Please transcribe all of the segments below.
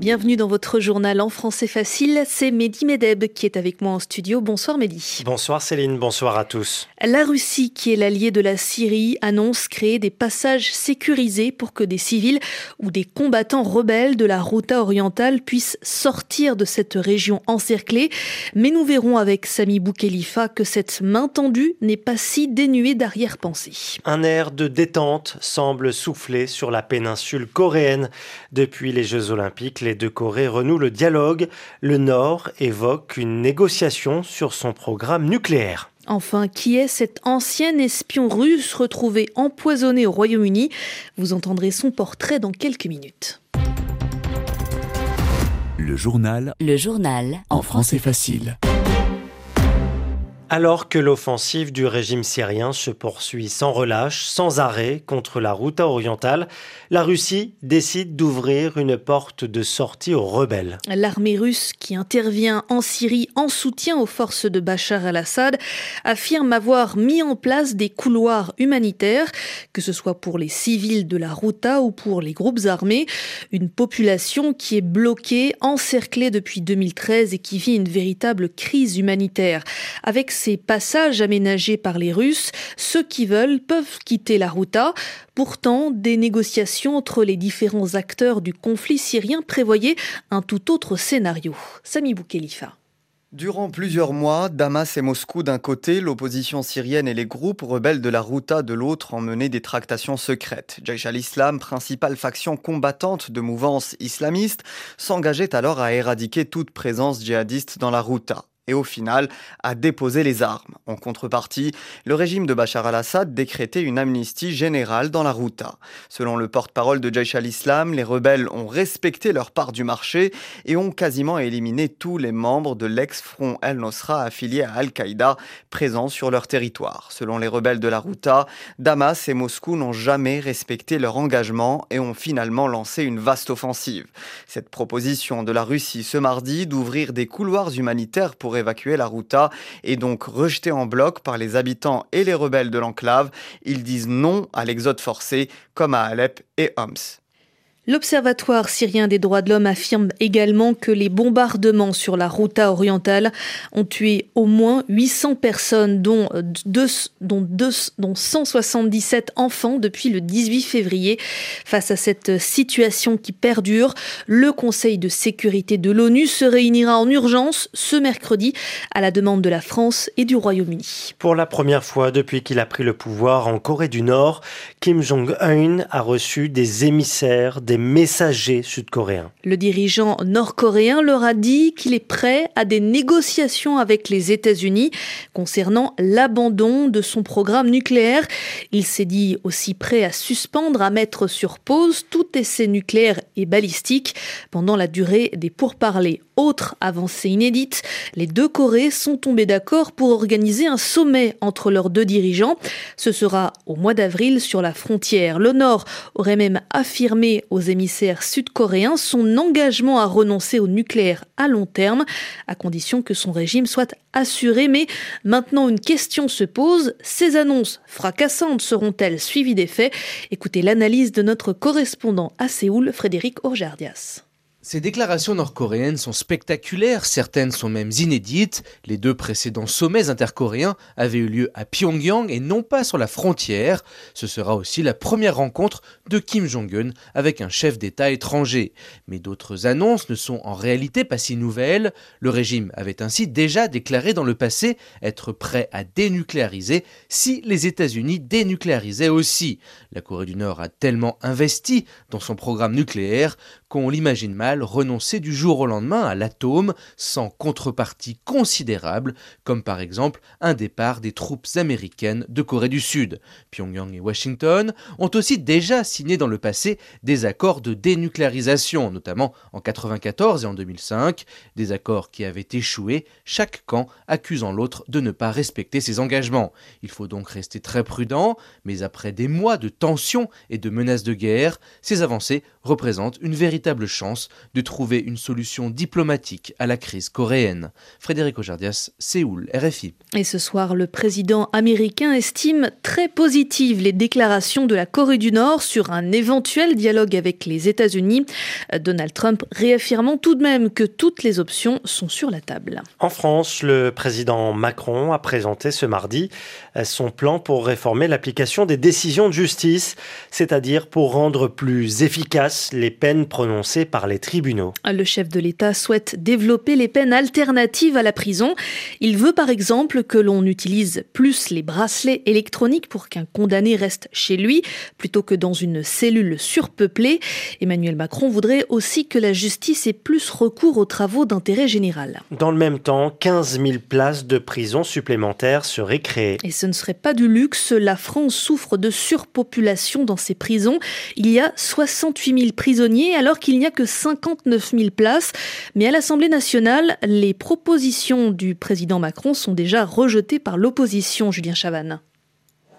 Bienvenue dans votre journal en français facile. C'est Mehdi Medeb qui est avec moi en studio. Bonsoir Mehdi. Bonsoir Céline, bonsoir à tous. La Russie, qui est l'allié de la Syrie, annonce créer des passages sécurisés pour que des civils ou des combattants rebelles de la Routa orientale puissent sortir de cette région encerclée. Mais nous verrons avec Sami Boukhelifa que cette main tendue n'est pas si dénuée d'arrière-pensée. Un air de détente semble souffler sur la péninsule coréenne depuis les Jeux Olympiques les deux Corées renouent le dialogue. Le Nord évoque une négociation sur son programme nucléaire. Enfin, qui est cet ancien espion russe retrouvé empoisonné au Royaume-Uni? Vous entendrez son portrait dans quelques minutes. Le journal. Le journal. En français facile. Alors que l'offensive du régime syrien se poursuit sans relâche, sans arrêt contre la route orientale, la Russie décide d'ouvrir une porte de sortie aux rebelles. L'armée russe qui intervient en Syrie en soutien aux forces de Bachar al-Assad affirme avoir mis en place des couloirs humanitaires, que ce soit pour les civils de la Routa ou pour les groupes armés, une population qui est bloquée, encerclée depuis 2013 et qui vit une véritable crise humanitaire. Avec ces passages aménagés par les Russes, ceux qui veulent peuvent quitter la Routa. Pourtant, des négociations entre les différents acteurs du conflit syrien prévoyaient un tout autre scénario. Sami Boukhelifa. Durant plusieurs mois, Damas et Moscou d'un côté, l'opposition syrienne et les groupes rebelles de la Routa de l'autre ont mené des tractations secrètes. Jaish al-Islam, principale faction combattante de mouvance islamiste, s'engageait alors à éradiquer toute présence djihadiste dans la Routa et au final a déposé les armes. En contrepartie, le régime de Bachar al-Assad décrétait une amnistie générale dans la Routa. Selon le porte-parole de Jaish al-Islam, les rebelles ont respecté leur part du marché et ont quasiment éliminé tous les membres de l'ex-front El-Nosra affilié à Al-Qaïda présents sur leur territoire. Selon les rebelles de la Routa, Damas et Moscou n'ont jamais respecté leur engagement et ont finalement lancé une vaste offensive. Cette proposition de la Russie ce mardi d'ouvrir des couloirs humanitaires pour évacuer la Routa est donc rejetée en bloc par les habitants et les rebelles de l'enclave. Ils disent non à l'exode forcé, comme à Alep et Homs. L'Observatoire syrien des droits de l'homme affirme également que les bombardements sur la Routa orientale ont tué au moins 800 personnes, dont, deux, dont, deux, dont 177 enfants depuis le 18 février. Face à cette situation qui perdure, le Conseil de sécurité de l'ONU se réunira en urgence ce mercredi à la demande de la France et du Royaume-Uni. Pour la première fois depuis qu'il a pris le pouvoir en Corée du Nord, Kim Jong-un a reçu des émissaires messagers sud-coréens. Le dirigeant nord-coréen leur a dit qu'il est prêt à des négociations avec les États-Unis concernant l'abandon de son programme nucléaire. Il s'est dit aussi prêt à suspendre, à mettre sur pause tout essai nucléaire et balistique pendant la durée des pourparlers. Autre avancée inédite, les deux Corées sont tombées d'accord pour organiser un sommet entre leurs deux dirigeants. Ce sera au mois d'avril sur la frontière. Le Nord aurait même affirmé aux émissaires sud-coréens son engagement à renoncer au nucléaire à long terme, à condition que son régime soit assuré. Mais maintenant, une question se pose. Ces annonces fracassantes seront-elles suivies des faits Écoutez l'analyse de notre correspondant à Séoul, Frédéric Orjardias. Ces déclarations nord-coréennes sont spectaculaires, certaines sont même inédites. Les deux précédents sommets intercoréens avaient eu lieu à Pyongyang et non pas sur la frontière. Ce sera aussi la première rencontre de Kim Jong-un avec un chef d'État étranger. Mais d'autres annonces ne sont en réalité pas si nouvelles. Le régime avait ainsi déjà déclaré dans le passé être prêt à dénucléariser si les États-Unis dénucléarisaient aussi. La Corée du Nord a tellement investi dans son programme nucléaire qu'on l'imagine mal renoncer du jour au lendemain à l'atome sans contrepartie considérable, comme par exemple un départ des troupes américaines de Corée du Sud. Pyongyang et Washington ont aussi déjà signé dans le passé des accords de dénucléarisation, notamment en 1994 et en 2005, des accords qui avaient échoué, chaque camp accusant l'autre de ne pas respecter ses engagements. Il faut donc rester très prudent, mais après des mois de tensions et de menaces de guerre, ces avancées représentent une véritable véritable chance de trouver une solution diplomatique à la crise coréenne. Frédéric Ojardias, Séoul, RFI. Et ce soir, le président américain estime très positives les déclarations de la Corée du Nord sur un éventuel dialogue avec les États-Unis. Donald Trump réaffirmant tout de même que toutes les options sont sur la table. En France, le président Macron a présenté ce mardi son plan pour réformer l'application des décisions de justice, c'est-à-dire pour rendre plus efficaces les peines prononcées par les tribunaux. Le chef de l'État souhaite développer les peines alternatives à la prison. Il veut par exemple que l'on utilise plus les bracelets électroniques pour qu'un condamné reste chez lui plutôt que dans une cellule surpeuplée. Emmanuel Macron voudrait aussi que la justice ait plus recours aux travaux d'intérêt général. Dans le même temps, 15 000 places de prison supplémentaires seraient créées. Et ce ne serait pas du luxe. La France souffre de surpopulation dans ses prisons. Il y a 68 000 prisonniers alors qu'il n'y a que 59 000 places. Mais à l'Assemblée nationale, les propositions du président Macron sont déjà rejetées par l'opposition, Julien Chavannes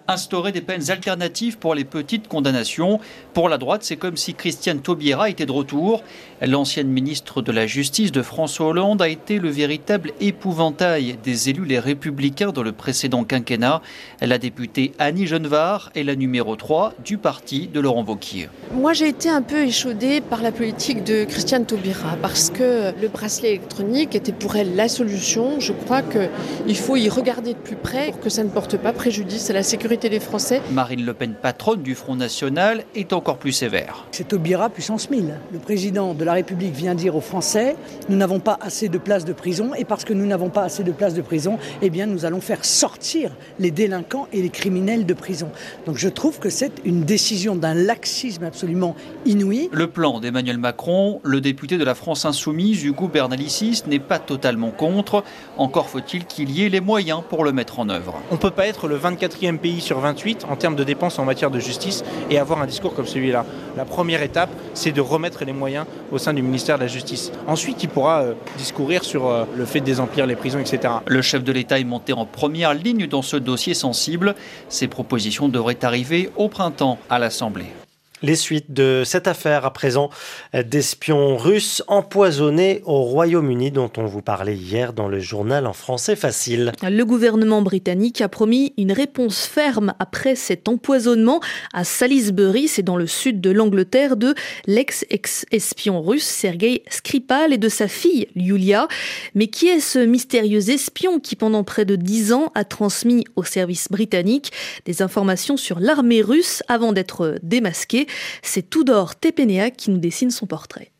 instaurer des peines alternatives pour les petites condamnations. Pour la droite, c'est comme si Christiane Taubira était de retour. L'ancienne ministre de la Justice de François Hollande a été le véritable épouvantail des élus les républicains dans le précédent quinquennat. La députée Annie Genevard est la numéro 3 du parti de Laurent Wauquiez. Moi, j'ai été un peu échaudée par la politique de Christiane Taubira parce que le bracelet électronique était pour elle la solution. Je crois qu'il faut y regarder de plus près pour que ça ne porte pas préjudice à la sécurité des Français. Marine Le Pen, patronne du Front National, est encore plus sévère. C'est Taubira puissance 1000. Le président de la République vient dire aux Français nous n'avons pas assez de places de prison et parce que nous n'avons pas assez de places de prison, eh bien nous allons faire sortir les délinquants et les criminels de prison. Donc je trouve que c'est une décision d'un laxisme absolument inouï. Le plan d'Emmanuel Macron, le député de la France insoumise, Hugo Bernalicis, n'est pas totalement contre. Encore faut-il qu'il y ait les moyens pour le mettre en œuvre. On ne peut pas être le 24e pays sur 28 en termes de dépenses en matière de justice et avoir un discours comme celui-là. La première étape, c'est de remettre les moyens au sein du ministère de la Justice. Ensuite, il pourra euh, discourir sur euh, le fait de désemplir les prisons, etc. Le chef de l'État est monté en première ligne dans ce dossier sensible. Ces propositions devraient arriver au printemps à l'Assemblée. Les suites de cette affaire à présent d'espions russes empoisonnés au Royaume-Uni dont on vous parlait hier dans le journal en français facile. Le gouvernement britannique a promis une réponse ferme après cet empoisonnement à Salisbury, c'est dans le sud de l'Angleterre, de l'ex-espion russe Sergei Skripal et de sa fille Yulia. Mais qui est ce mystérieux espion qui pendant près de dix ans a transmis au service britannique des informations sur l'armée russe avant d'être démasqué? C'est Tudor Tepenea qui nous dessine son portrait.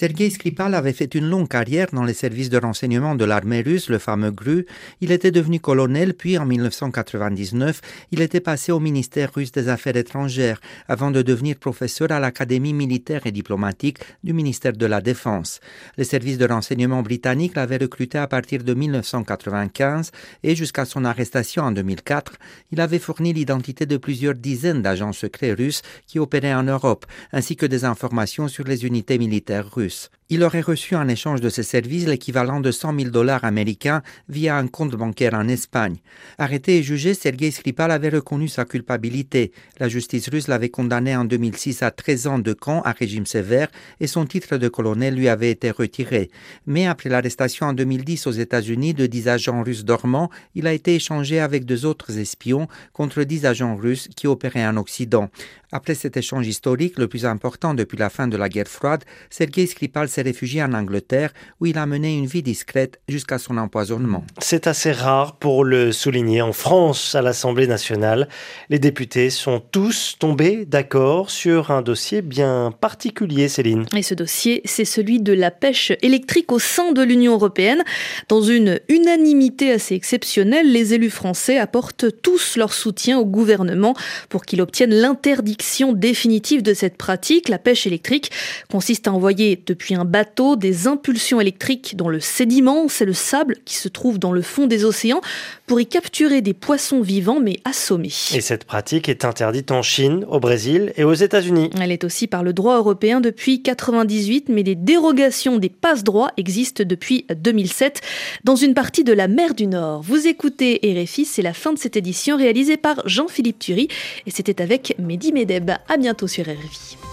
Sergei Skripal avait fait une longue carrière dans les services de renseignement de l'armée russe, le fameux GRU. Il était devenu colonel, puis en 1999, il était passé au ministère russe des Affaires étrangères, avant de devenir professeur à l'Académie militaire et diplomatique du ministère de la Défense. Les services de renseignement britanniques l'avaient recruté à partir de 1995 et jusqu'à son arrestation en 2004, il avait fourni l'identité de plusieurs dizaines d'agents secrets russes qui opéraient en Europe, ainsi que des informations sur les unités militaires russes. Il aurait reçu en échange de ses services l'équivalent de 100 000 dollars américains via un compte bancaire en Espagne. Arrêté et jugé, Sergei Skripal avait reconnu sa culpabilité. La justice russe l'avait condamné en 2006 à 13 ans de camp à régime sévère et son titre de colonel lui avait été retiré. Mais après l'arrestation en 2010 aux États-Unis de 10 agents russes dormants, il a été échangé avec deux autres espions contre 10 agents russes qui opéraient en Occident. Après cet échange historique, le plus important depuis la fin de la guerre froide, Sergei Skripal s'est réfugié en Angleterre où il a mené une vie discrète jusqu'à son empoisonnement. C'est assez rare pour le souligner. En France, à l'Assemblée nationale, les députés sont tous tombés d'accord sur un dossier bien particulier, Céline. Et ce dossier, c'est celui de la pêche électrique au sein de l'Union européenne. Dans une unanimité assez exceptionnelle, les élus français apportent tous leur soutien au gouvernement pour qu'il obtienne définitive de cette pratique. La pêche électrique consiste à envoyer depuis un bateau des impulsions électriques dans le sédiment, c'est le sable qui se trouve dans le fond des océans, pour y capturer des poissons vivants mais assommés. Et cette pratique est interdite en Chine, au Brésil et aux États-Unis. Elle est aussi par le droit européen depuis 98, mais des dérogations des passe-droits existent depuis 2007 dans une partie de la mer du Nord. Vous écoutez RFI, c'est la fin de cette édition réalisée par Jean-Philippe Thury et c'était avec Mehdi Medeb. À bientôt sur RFI.